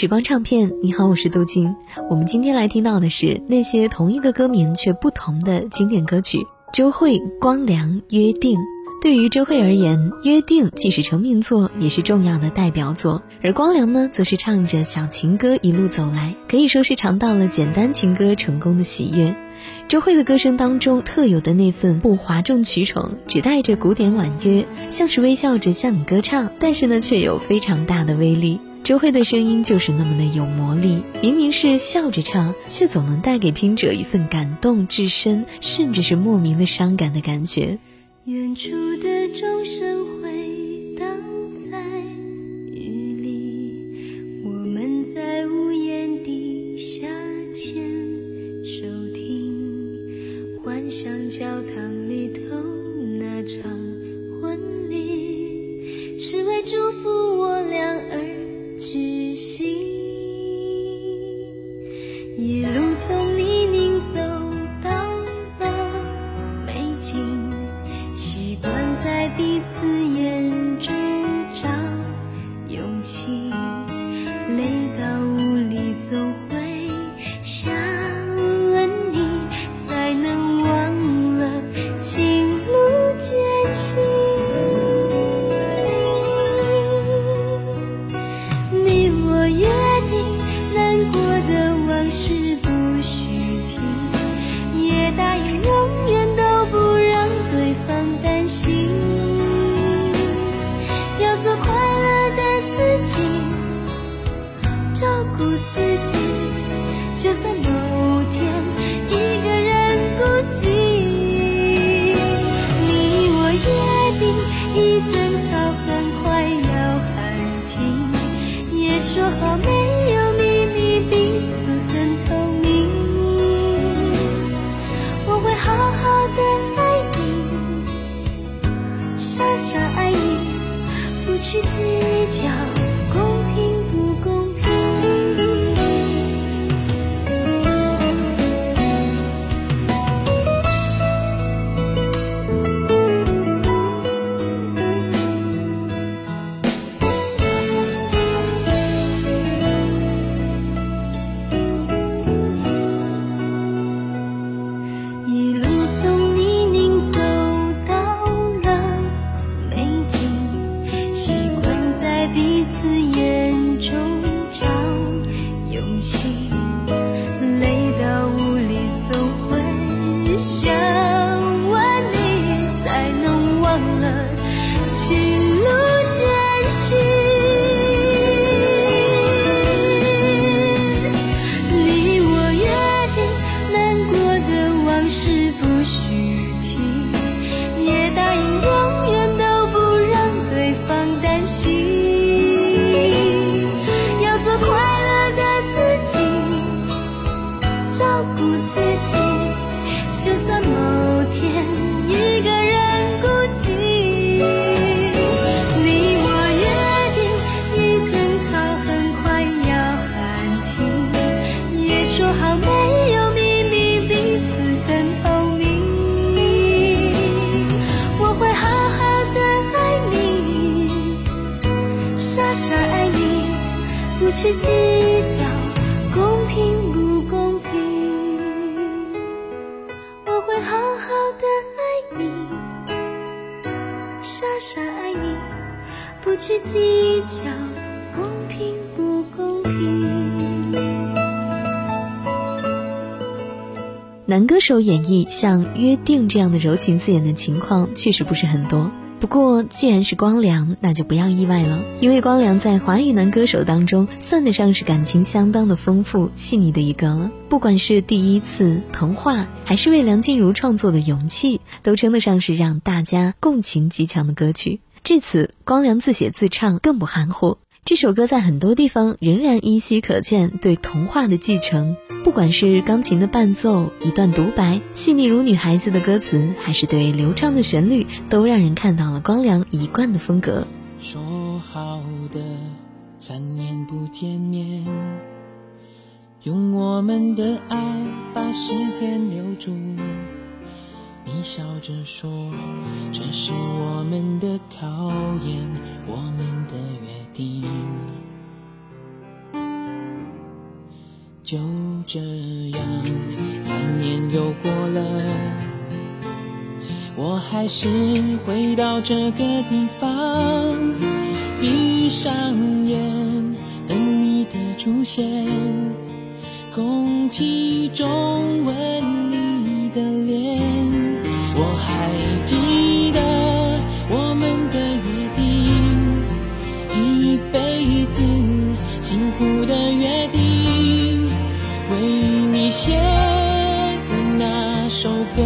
时光唱片，你好，我是杜静。我们今天来听到的是那些同一个歌名却不同的经典歌曲。周慧《光良约定》。对于周慧而言，《约定》既是成名作，也是重要的代表作。而光良呢，则是唱着小情歌一路走来，可以说是尝到了简单情歌成功的喜悦。周慧的歌声当中特有的那份不哗众取宠，只带着古典婉约，像是微笑着向你歌唱，但是呢，却有非常大的威力。周慧的声音就是那么的有魔力，明明是笑着唱，却总能带给听者一份感动至深，甚至是莫名的伤感的感觉。远处的钟声回荡在雨里，我们在屋檐底下牵手听，幻想教堂里头那场婚礼，是为祝福我俩心。一路从泥泞走到了美景，习惯在彼此眼中找勇气，累到无力总会想你，才能忘了情路艰辛。去许。去计较公平不公平，我会好好的爱你，傻傻爱你，不去计较公平不公平。男歌手演绎像《约定》这样的柔情字眼的情况，确实不是很多。不过，既然是光良，那就不要意外了，因为光良在华语男歌手当中算得上是感情相当的丰富、细腻的一个了。不管是第一次童话，还是为梁静茹创作的勇气，都称得上是让大家共情极强的歌曲。至此，光良自写自唱更不含糊。这首歌在很多地方仍然依稀可见对童话的继承，不管是钢琴的伴奏、一段独白、细腻如女孩子的歌词，还是对流畅的旋律，都让人看到了光良一贯的风格。说好的三年不见面，用我们的爱把时间留住。你笑着说，这是我们的考验，我们的约定。就这样，三年又过了，我还是回到这个地方，闭上眼等你的出现，空气中首歌，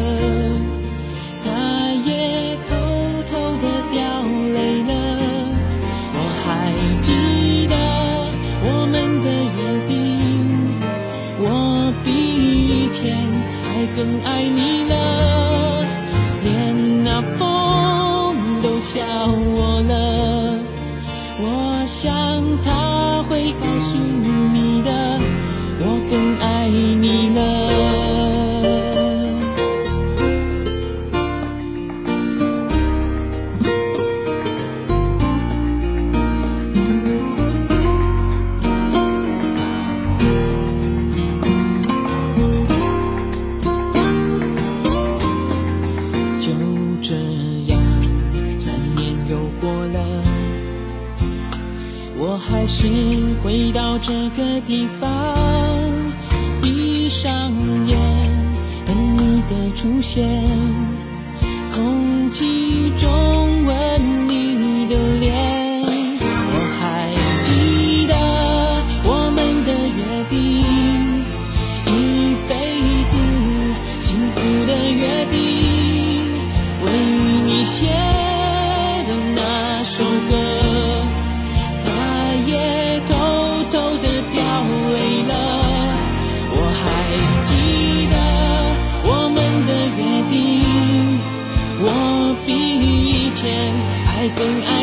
他也偷偷的掉泪了。我还记得我们的约定，我比以前还更爱你了。过了，我还是回到这个地方，闭上眼等你的出现，空气中还更